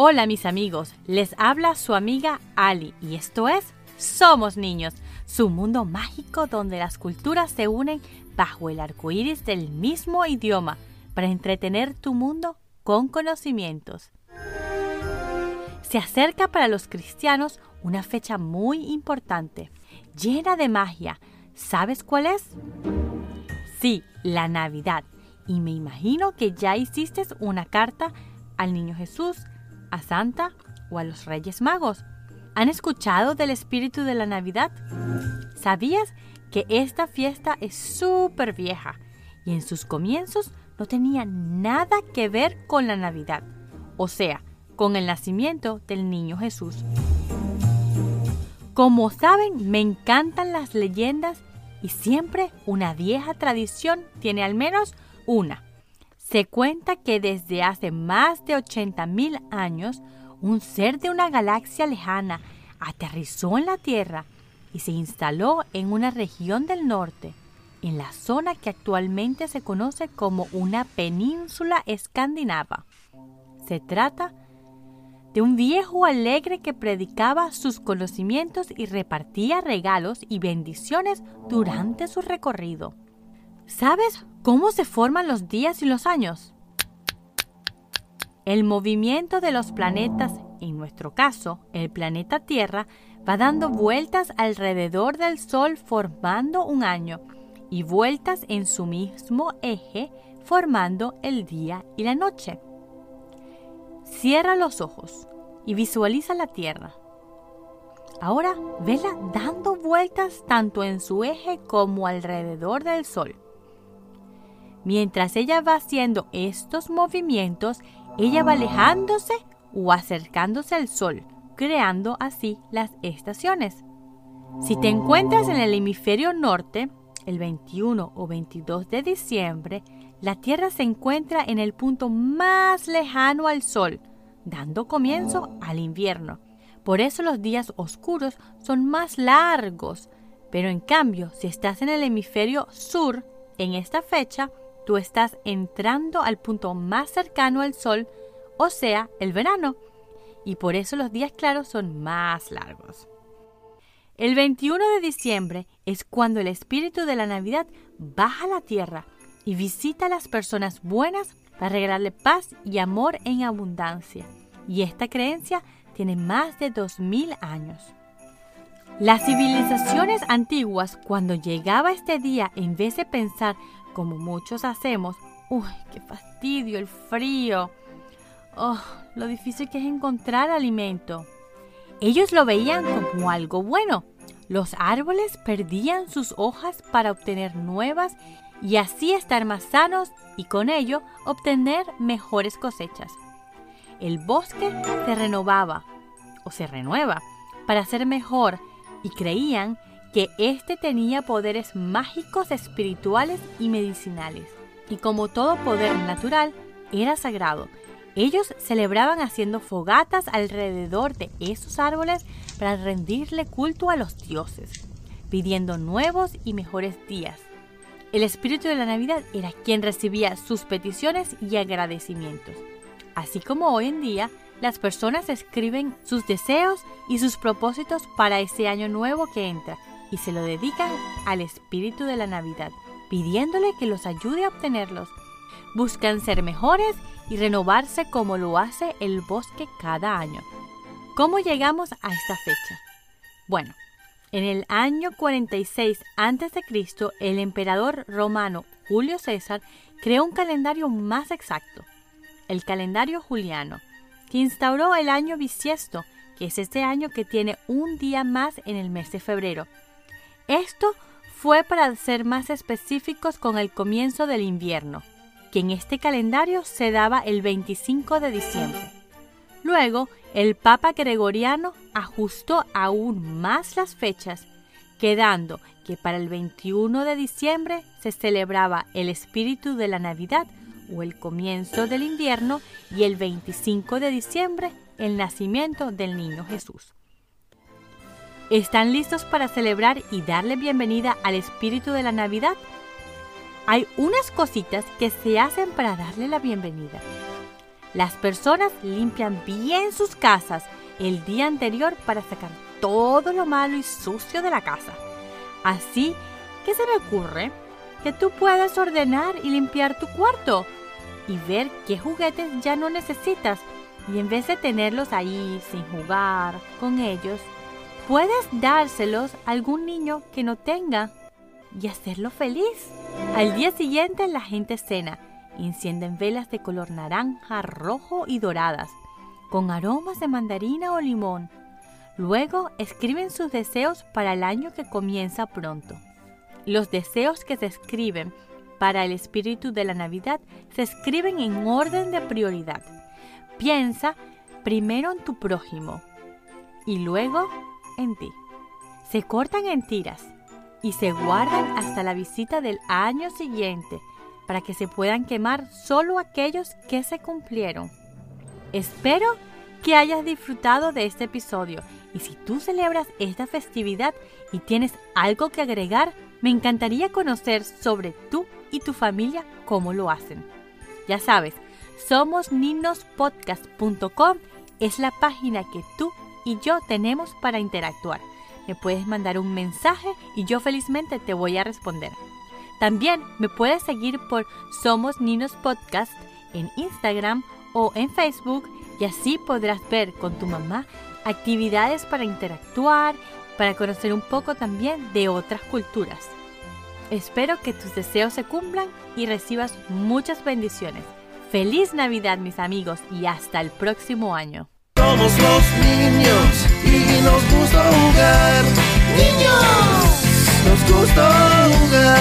Hola mis amigos, les habla su amiga Ali y esto es Somos Niños, su mundo mágico donde las culturas se unen bajo el arco iris del mismo idioma para entretener tu mundo con conocimientos. Se acerca para los cristianos una fecha muy importante, llena de magia. ¿Sabes cuál es? Sí, la Navidad. Y me imagino que ya hiciste una carta al Niño Jesús a Santa o a los Reyes Magos. ¿Han escuchado del espíritu de la Navidad? ¿Sabías que esta fiesta es súper vieja y en sus comienzos no tenía nada que ver con la Navidad, o sea, con el nacimiento del niño Jesús? Como saben, me encantan las leyendas y siempre una vieja tradición tiene al menos una. Se cuenta que desde hace más de 80.000 años, un ser de una galaxia lejana aterrizó en la Tierra y se instaló en una región del norte, en la zona que actualmente se conoce como una península escandinava. Se trata de un viejo alegre que predicaba sus conocimientos y repartía regalos y bendiciones durante su recorrido. ¿Sabes cómo se forman los días y los años? El movimiento de los planetas, en nuestro caso, el planeta Tierra, va dando vueltas alrededor del Sol formando un año y vueltas en su mismo eje formando el día y la noche. Cierra los ojos y visualiza la Tierra. Ahora vela dando vueltas tanto en su eje como alrededor del Sol. Mientras ella va haciendo estos movimientos, ella va alejándose o acercándose al Sol, creando así las estaciones. Si te encuentras en el hemisferio norte, el 21 o 22 de diciembre, la Tierra se encuentra en el punto más lejano al Sol, dando comienzo al invierno. Por eso los días oscuros son más largos. Pero en cambio, si estás en el hemisferio sur, en esta fecha, tú estás entrando al punto más cercano al sol, o sea, el verano, y por eso los días claros son más largos. El 21 de diciembre es cuando el espíritu de la Navidad baja a la tierra y visita a las personas buenas para regalarle paz y amor en abundancia. Y esta creencia tiene más de 2000 años. Las civilizaciones antiguas, cuando llegaba este día, en vez de pensar como muchos hacemos, uy, qué fastidio el frío, oh, lo difícil que es encontrar alimento. Ellos lo veían como algo bueno. Los árboles perdían sus hojas para obtener nuevas y así estar más sanos y con ello obtener mejores cosechas. El bosque se renovaba o se renueva para ser mejor y creían que éste tenía poderes mágicos, espirituales y medicinales. Y como todo poder natural, era sagrado. Ellos celebraban haciendo fogatas alrededor de esos árboles para rendirle culto a los dioses, pidiendo nuevos y mejores días. El espíritu de la Navidad era quien recibía sus peticiones y agradecimientos. Así como hoy en día, las personas escriben sus deseos y sus propósitos para ese año nuevo que entra y se lo dedican al espíritu de la Navidad, pidiéndole que los ayude a obtenerlos. Buscan ser mejores y renovarse como lo hace el bosque cada año. ¿Cómo llegamos a esta fecha? Bueno, en el año 46 a.C., el emperador romano Julio César creó un calendario más exacto, el calendario juliano, que instauró el año bisiesto, que es este año que tiene un día más en el mes de febrero, esto fue para ser más específicos con el comienzo del invierno, que en este calendario se daba el 25 de diciembre. Luego, el Papa Gregoriano ajustó aún más las fechas, quedando que para el 21 de diciembre se celebraba el espíritu de la Navidad o el comienzo del invierno y el 25 de diciembre el nacimiento del niño Jesús. ¿Están listos para celebrar y darle bienvenida al espíritu de la Navidad? Hay unas cositas que se hacen para darle la bienvenida. Las personas limpian bien sus casas el día anterior para sacar todo lo malo y sucio de la casa. Así que se me ocurre que tú puedas ordenar y limpiar tu cuarto y ver qué juguetes ya no necesitas y en vez de tenerlos ahí sin jugar con ellos, puedes dárselos a algún niño que no tenga y hacerlo feliz. Al día siguiente la gente cena, encienden velas de color naranja, rojo y doradas, con aromas de mandarina o limón. Luego escriben sus deseos para el año que comienza pronto. Los deseos que se escriben para el espíritu de la Navidad se escriben en orden de prioridad. Piensa primero en tu prójimo y luego en ti. Se cortan en tiras y se guardan hasta la visita del año siguiente para que se puedan quemar solo aquellos que se cumplieron. Espero que hayas disfrutado de este episodio y si tú celebras esta festividad y tienes algo que agregar, me encantaría conocer sobre tú y tu familia cómo lo hacen. Ya sabes, somos ninospodcast.com es la página que tú y yo tenemos para interactuar. Me puedes mandar un mensaje y yo felizmente te voy a responder. También me puedes seguir por Somos Ninos Podcast en Instagram o en Facebook y así podrás ver con tu mamá actividades para interactuar, para conocer un poco también de otras culturas. Espero que tus deseos se cumplan y recibas muchas bendiciones. Feliz Navidad mis amigos y hasta el próximo año. Somos los niños y nos gusta jugar. Niños, nos gusta jugar.